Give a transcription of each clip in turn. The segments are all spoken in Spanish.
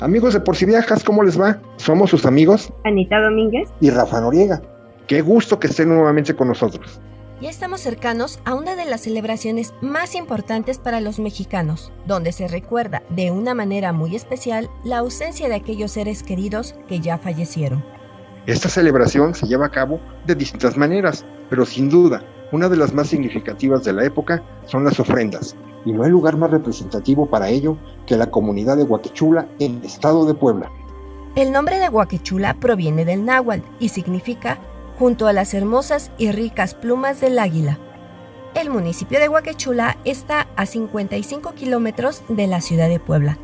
Amigos de Por si Viajas, ¿cómo les va? Somos sus amigos Anita Domínguez y Rafa Noriega. Qué gusto que estén nuevamente con nosotros. Ya estamos cercanos a una de las celebraciones más importantes para los mexicanos, donde se recuerda de una manera muy especial la ausencia de aquellos seres queridos que ya fallecieron. Esta celebración se lleva a cabo de distintas maneras, pero sin duda, una de las más significativas de la época son las ofrendas, y no hay lugar más representativo para ello que la comunidad de Huaquechula en el estado de Puebla. El nombre de Huaquechula proviene del náhuatl y significa junto a las hermosas y ricas plumas del águila. El municipio de Huaquechula está a 55 kilómetros de la ciudad de Puebla.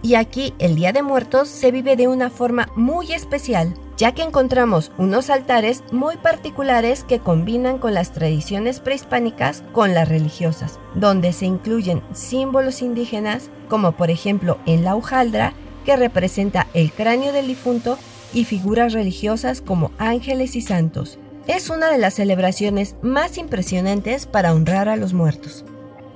Y aquí el Día de Muertos se vive de una forma muy especial, ya que encontramos unos altares muy particulares que combinan con las tradiciones prehispánicas con las religiosas, donde se incluyen símbolos indígenas como por ejemplo en la hojaldra, que representa el cráneo del difunto, y figuras religiosas como ángeles y santos. Es una de las celebraciones más impresionantes para honrar a los muertos.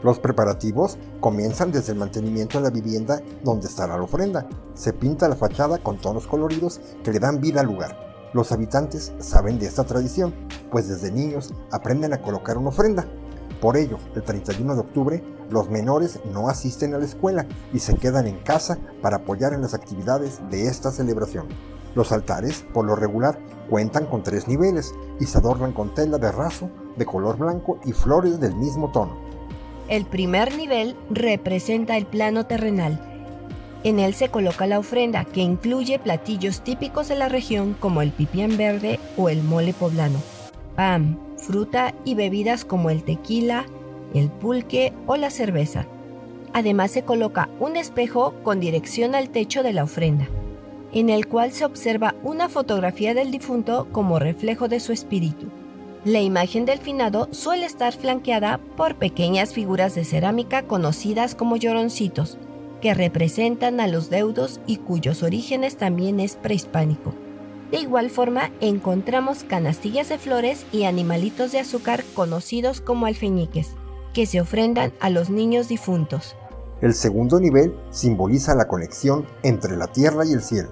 Los preparativos comienzan desde el mantenimiento de la vivienda donde estará la ofrenda. Se pinta la fachada con tonos coloridos que le dan vida al lugar. Los habitantes saben de esta tradición, pues desde niños aprenden a colocar una ofrenda. Por ello, el 31 de octubre, los menores no asisten a la escuela y se quedan en casa para apoyar en las actividades de esta celebración. Los altares, por lo regular, cuentan con tres niveles y se adornan con tela de raso de color blanco y flores del mismo tono. El primer nivel representa el plano terrenal. En él se coloca la ofrenda, que incluye platillos típicos de la región como el pipián verde o el mole poblano, pan, fruta y bebidas como el tequila, el pulque o la cerveza. Además se coloca un espejo con dirección al techo de la ofrenda, en el cual se observa una fotografía del difunto como reflejo de su espíritu. La imagen del finado suele estar flanqueada por pequeñas figuras de cerámica conocidas como lloroncitos, que representan a los deudos y cuyos orígenes también es prehispánico. De igual forma, encontramos canastillas de flores y animalitos de azúcar conocidos como alfeñiques, que se ofrendan a los niños difuntos. El segundo nivel simboliza la conexión entre la tierra y el cielo.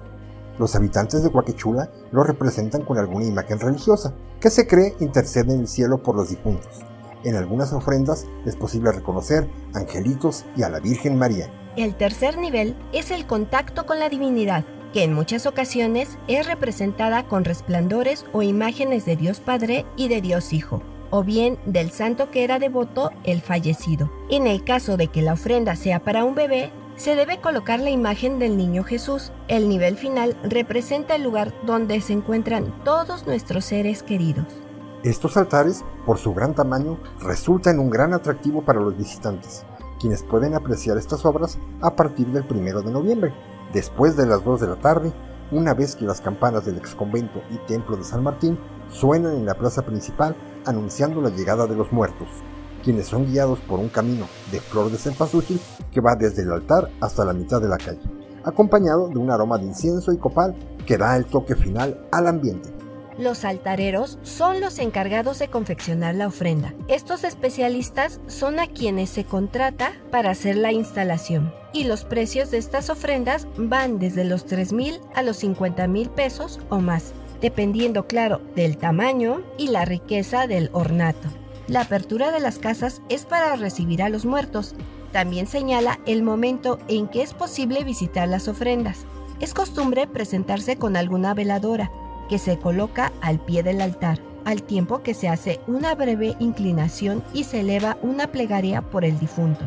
Los habitantes de Huaquechula lo representan con alguna imagen religiosa, que se cree intercede en el cielo por los difuntos. En algunas ofrendas es posible reconocer angelitos y a la Virgen María. El tercer nivel es el contacto con la divinidad, que en muchas ocasiones es representada con resplandores o imágenes de Dios Padre y de Dios Hijo, o bien del santo que era devoto el fallecido. En el caso de que la ofrenda sea para un bebé, se debe colocar la imagen del niño Jesús. El nivel final representa el lugar donde se encuentran todos nuestros seres queridos. Estos altares, por su gran tamaño, resultan un gran atractivo para los visitantes, quienes pueden apreciar estas obras a partir del 1 de noviembre, después de las 2 de la tarde, una vez que las campanas del exconvento y templo de San Martín suenan en la plaza principal anunciando la llegada de los muertos quienes son guiados por un camino de flor de cempasúchil que va desde el altar hasta la mitad de la calle, acompañado de un aroma de incienso y copal que da el toque final al ambiente. Los altareros son los encargados de confeccionar la ofrenda. Estos especialistas son a quienes se contrata para hacer la instalación. Y los precios de estas ofrendas van desde los 3 mil a los 50 mil pesos o más, dependiendo, claro, del tamaño y la riqueza del ornato. La apertura de las casas es para recibir a los muertos. También señala el momento en que es posible visitar las ofrendas. Es costumbre presentarse con alguna veladora que se coloca al pie del altar, al tiempo que se hace una breve inclinación y se eleva una plegaria por el difunto.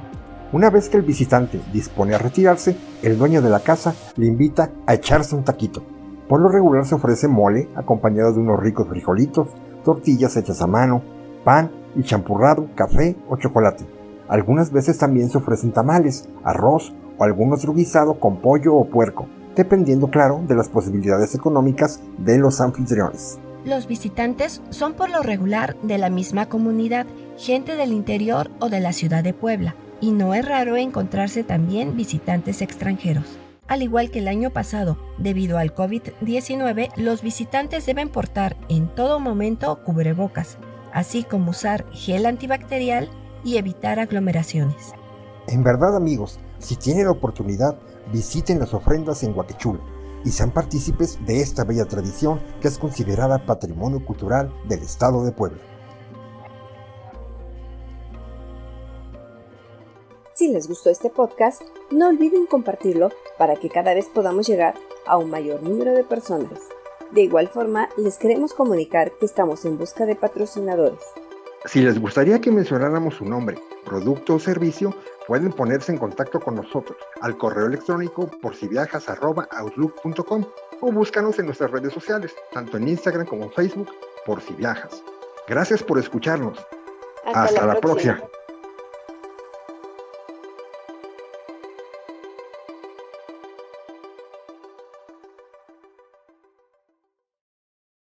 Una vez que el visitante dispone a retirarse, el dueño de la casa le invita a echarse un taquito. Por lo regular se ofrece mole acompañado de unos ricos frijolitos, tortillas hechas a mano, pan y champurrado, café o chocolate. Algunas veces también se ofrecen tamales, arroz o algún otro guisado con pollo o puerco, dependiendo claro de las posibilidades económicas de los anfitriones. Los visitantes son por lo regular de la misma comunidad, gente del interior o de la ciudad de Puebla, y no es raro encontrarse también visitantes extranjeros. Al igual que el año pasado, debido al COVID-19, los visitantes deben portar en todo momento cubrebocas, así como usar gel antibacterial y evitar aglomeraciones. En verdad amigos, si tienen la oportunidad, visiten las ofrendas en Guaquechula y sean partícipes de esta bella tradición que es considerada patrimonio cultural del Estado de Puebla. Si les gustó este podcast, no olviden compartirlo para que cada vez podamos llegar a un mayor número de personas. De igual forma, les queremos comunicar que estamos en busca de patrocinadores. Si les gustaría que mencionáramos su nombre, producto o servicio, pueden ponerse en contacto con nosotros al correo electrónico por si viajas@outlook.com o búscanos en nuestras redes sociales, tanto en Instagram como en Facebook, por si viajas. Gracias por escucharnos. Hasta, la, próxima.